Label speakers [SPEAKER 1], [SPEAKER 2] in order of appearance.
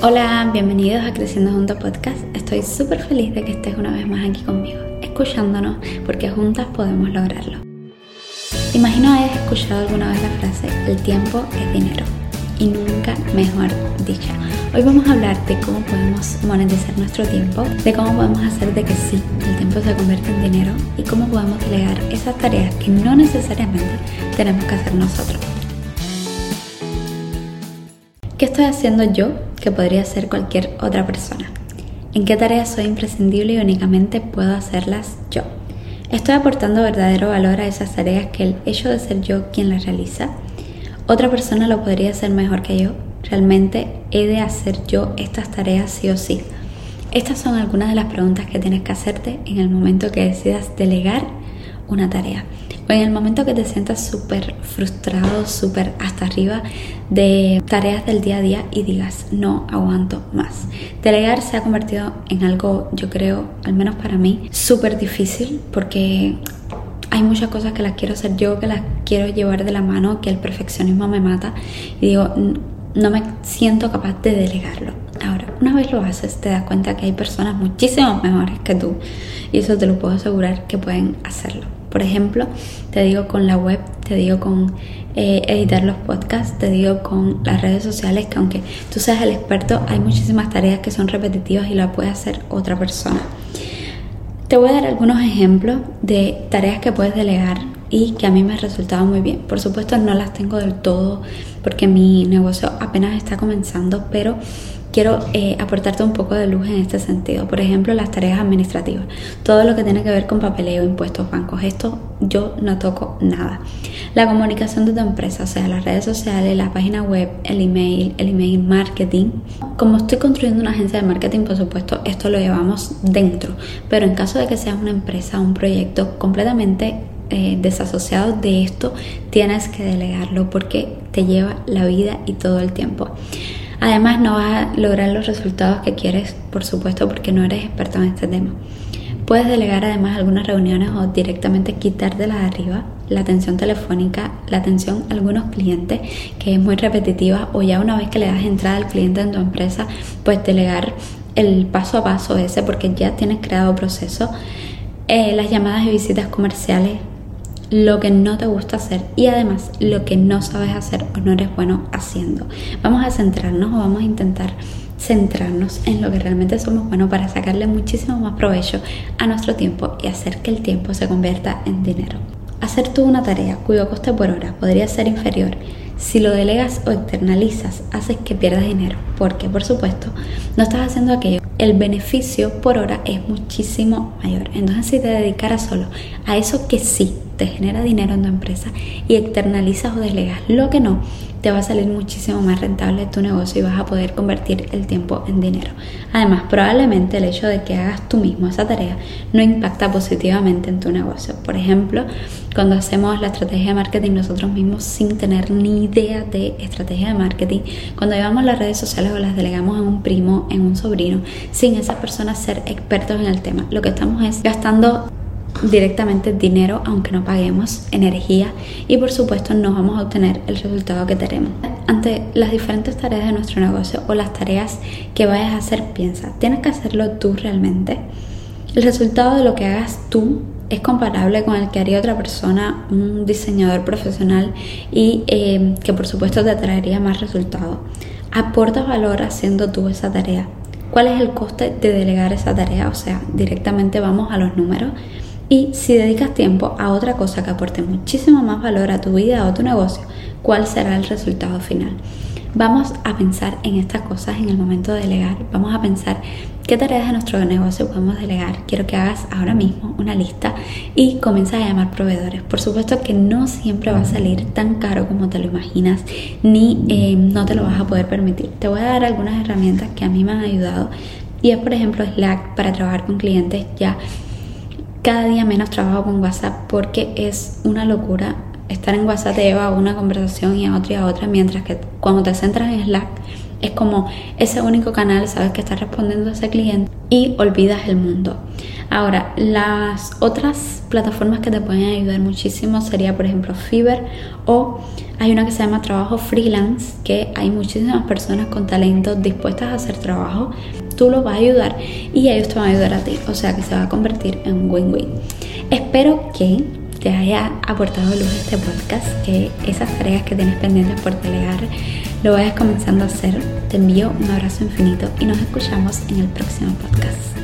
[SPEAKER 1] Hola, bienvenidos a Creciendo Juntos Podcast. Estoy súper feliz de que estés una vez más aquí conmigo, escuchándonos, porque juntas podemos lograrlo. Imagino hayas escuchado alguna vez la frase, el tiempo es dinero, y nunca mejor dicha. Hoy vamos a hablar de cómo podemos monetizar nuestro tiempo, de cómo podemos hacer de que sí, el tiempo se convierta en dinero y cómo podemos delegar esas tareas que no necesariamente tenemos que hacer nosotros. ¿Qué estoy haciendo yo que podría hacer cualquier otra persona? ¿En qué tareas soy imprescindible y únicamente puedo hacerlas yo? ¿Estoy aportando verdadero valor a esas tareas que el hecho de ser yo quien las realiza? ¿Otra persona lo podría hacer mejor que yo? ¿Realmente he de hacer yo estas tareas sí o sí? Estas son algunas de las preguntas que tienes que hacerte en el momento que decidas delegar una tarea. O en el momento que te sientas súper frustrado, súper hasta arriba de tareas del día a día y digas, no aguanto más. Delegar se ha convertido en algo, yo creo, al menos para mí, súper difícil porque hay muchas cosas que las quiero hacer yo, que las quiero llevar de la mano, que el perfeccionismo me mata y digo, no me siento capaz de delegarlo. Ahora, una vez lo haces, te das cuenta que hay personas muchísimo mejores que tú y eso te lo puedo asegurar que pueden hacerlo. Por ejemplo, te digo con la web, te digo con eh, editar los podcasts, te digo con las redes sociales, que aunque tú seas el experto, hay muchísimas tareas que son repetitivas y la puede hacer otra persona. Te voy a dar algunos ejemplos de tareas que puedes delegar y que a mí me han resultado muy bien. Por supuesto no las tengo del todo porque mi negocio apenas está comenzando, pero quiero eh, aportarte un poco de luz en este sentido. Por ejemplo, las tareas administrativas, todo lo que tiene que ver con papeleo, impuestos, bancos, esto yo no toco nada. La comunicación de tu empresa, o sea, las redes sociales, la página web, el email, el email marketing. Como estoy construyendo una agencia de marketing, por supuesto, esto lo llevamos dentro, pero en caso de que seas una empresa, un proyecto completamente eh, desasociado de esto, tienes que delegarlo porque te lleva la vida y todo el tiempo. Además no vas a lograr los resultados que quieres, por supuesto, porque no eres experto en este tema. Puedes delegar además algunas reuniones o directamente quitar de las arriba la atención telefónica, la atención a algunos clientes que es muy repetitiva o ya una vez que le das entrada al cliente en tu empresa, pues delegar el paso a paso ese porque ya tienes creado proceso. Eh, las llamadas y visitas comerciales lo que no te gusta hacer y además lo que no sabes hacer o no eres bueno haciendo. Vamos a centrarnos o vamos a intentar centrarnos en lo que realmente somos buenos para sacarle muchísimo más provecho a nuestro tiempo y hacer que el tiempo se convierta en dinero. Hacer tú una tarea cuyo coste por hora podría ser inferior si lo delegas o externalizas, haces que pierdas dinero, porque por supuesto no estás haciendo aquello. El beneficio por hora es muchísimo mayor. Entonces si te dedicaras solo a eso que sí te genera dinero en tu empresa y externalizas o delegas lo que no, te va a salir muchísimo más rentable tu negocio y vas a poder convertir el tiempo en dinero. Además, probablemente el hecho de que hagas tú mismo esa tarea no impacta positivamente en tu negocio. Por ejemplo, cuando hacemos la estrategia de marketing nosotros mismos sin tener ni idea de estrategia de marketing, cuando llevamos las redes sociales o las delegamos en un primo, en un sobrino, sin esas personas ser expertos en el tema, lo que estamos es gastando directamente dinero aunque no paguemos, energía y por supuesto no vamos a obtener el resultado que tenemos. Ante las diferentes tareas de nuestro negocio o las tareas que vayas a hacer, piensa, ¿tienes que hacerlo tú realmente? El resultado de lo que hagas tú es comparable con el que haría otra persona, un diseñador profesional y eh, que por supuesto te traería más resultados. ¿Aportas valor haciendo tú esa tarea? ¿Cuál es el coste de delegar esa tarea? O sea, directamente vamos a los números. Y si dedicas tiempo a otra cosa que aporte muchísimo más valor a tu vida o a tu negocio, ¿cuál será el resultado final? Vamos a pensar en estas cosas en el momento de delegar. Vamos a pensar qué tareas de nuestro negocio podemos delegar. Quiero que hagas ahora mismo una lista y comiences a llamar proveedores. Por supuesto que no siempre va a salir tan caro como te lo imaginas, ni eh, no te lo vas a poder permitir. Te voy a dar algunas herramientas que a mí me han ayudado y es por ejemplo Slack para trabajar con clientes ya cada día menos trabajo con WhatsApp porque es una locura. Estar en WhatsApp te lleva a una conversación y a otra y a otra, mientras que cuando te centras en Slack Es como ese único canal, sabes que estás respondiendo a ese cliente y olvidas el mundo. Ahora, las otras plataformas que te pueden ayudar muchísimo sería, por ejemplo, Fiverr o hay una que se llama Trabajo Freelance, que hay muchísimas personas con talento dispuestas a hacer trabajo. Tú los vas a ayudar y ellos te van a ayudar a ti. O sea que se va a convertir en un win-win. Espero que te haya aportado luz este podcast, que esas tareas que tienes pendientes por delegar lo vayas comenzando a hacer. Te envío un abrazo infinito y nos escuchamos en el próximo podcast.